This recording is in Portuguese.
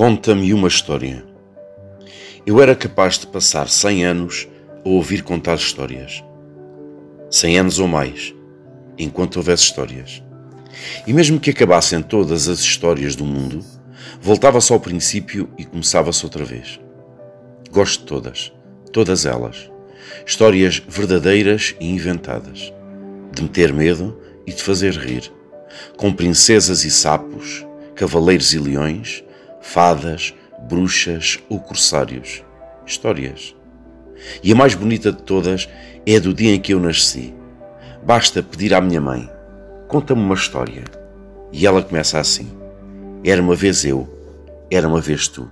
Conta-me uma história. Eu era capaz de passar cem anos a ouvir contar histórias. Cem anos ou mais, enquanto houvesse histórias. E mesmo que acabassem todas as histórias do mundo, voltava-se ao princípio e começava-se outra vez. Gosto de todas, todas elas. Histórias verdadeiras e inventadas, de meter medo e de fazer rir, com princesas e sapos, cavaleiros e leões, fadas, bruxas ou corsários. Histórias. E a mais bonita de todas é a do dia em que eu nasci. Basta pedir à minha mãe: conta-me uma história. E ela começa assim: Era uma vez eu, era uma vez tu.